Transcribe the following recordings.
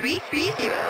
330.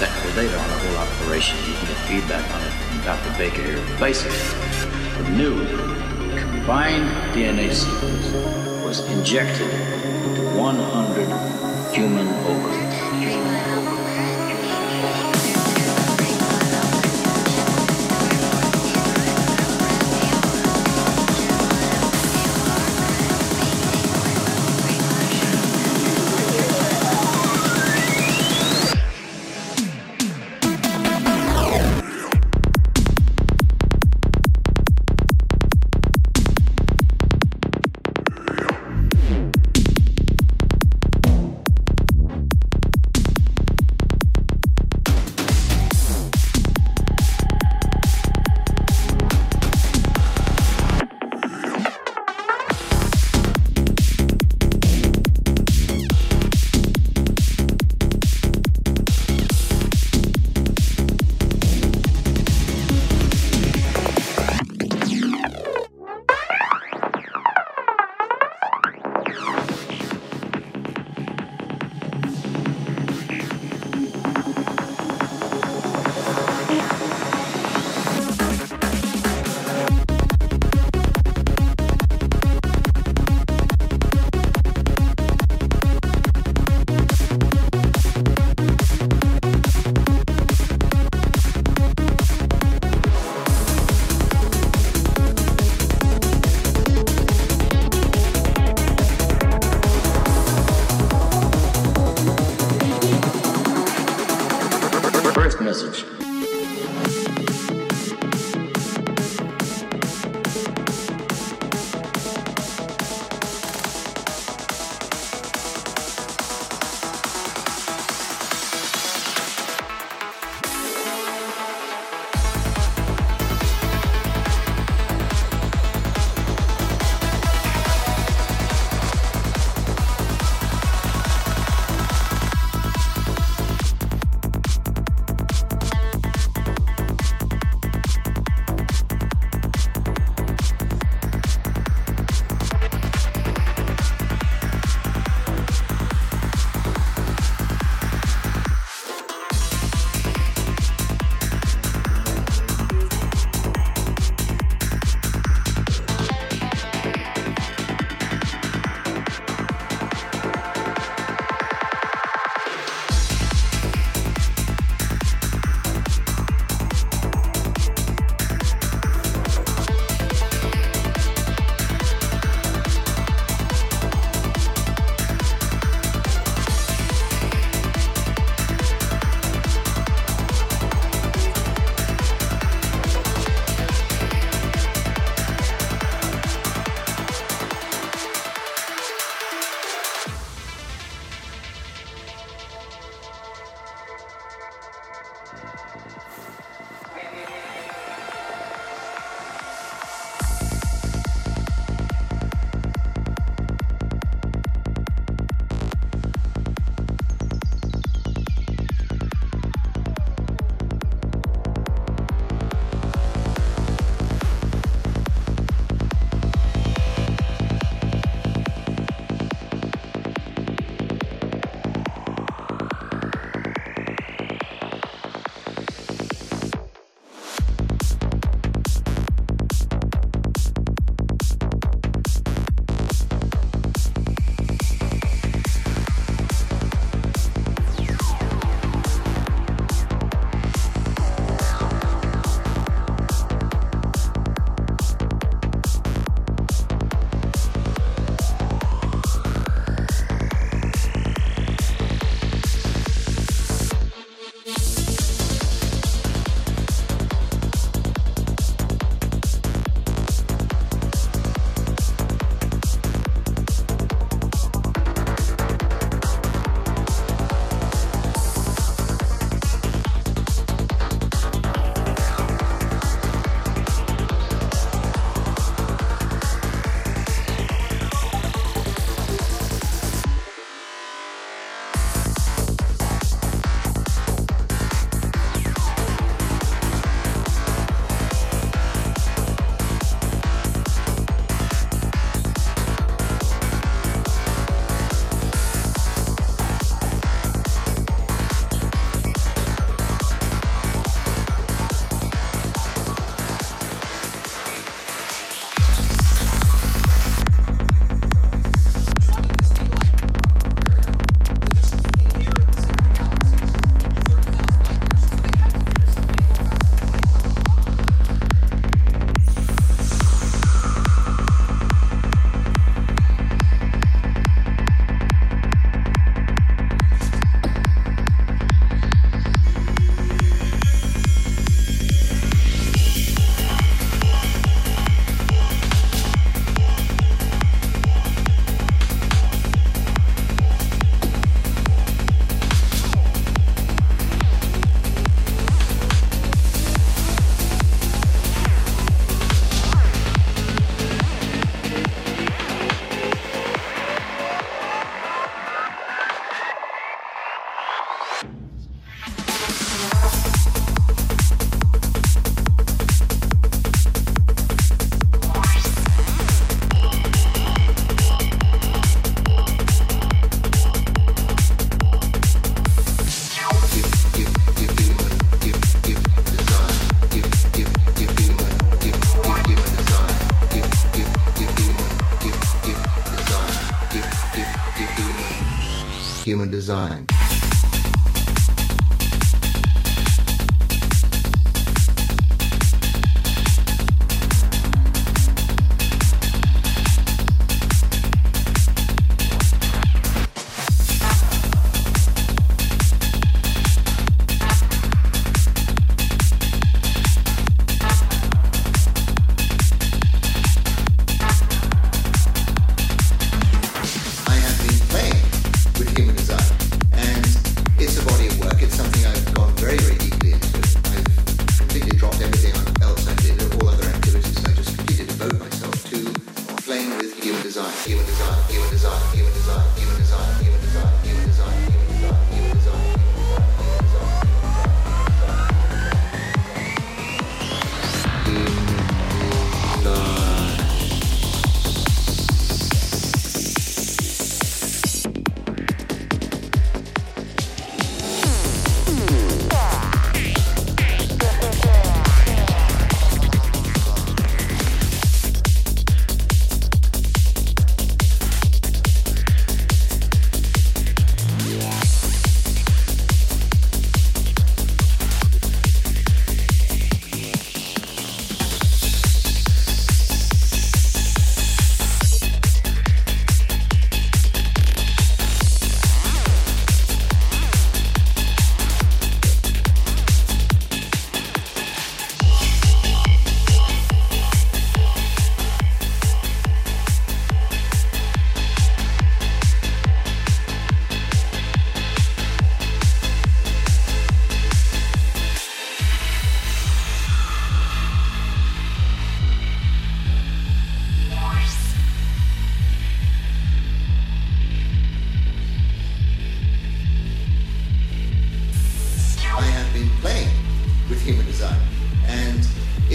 Technical data on the whole operation. You can get feedback on it from Dr. Baker here. Basically, the new combined DNA sequence was injected into 100 human ovaries.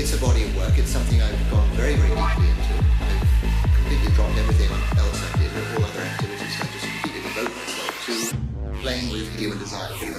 it's a body of work. It's something I've gone very, very deeply into. I've completely dropped everything else I did, all other activities. I just completely devoted myself to playing with human design.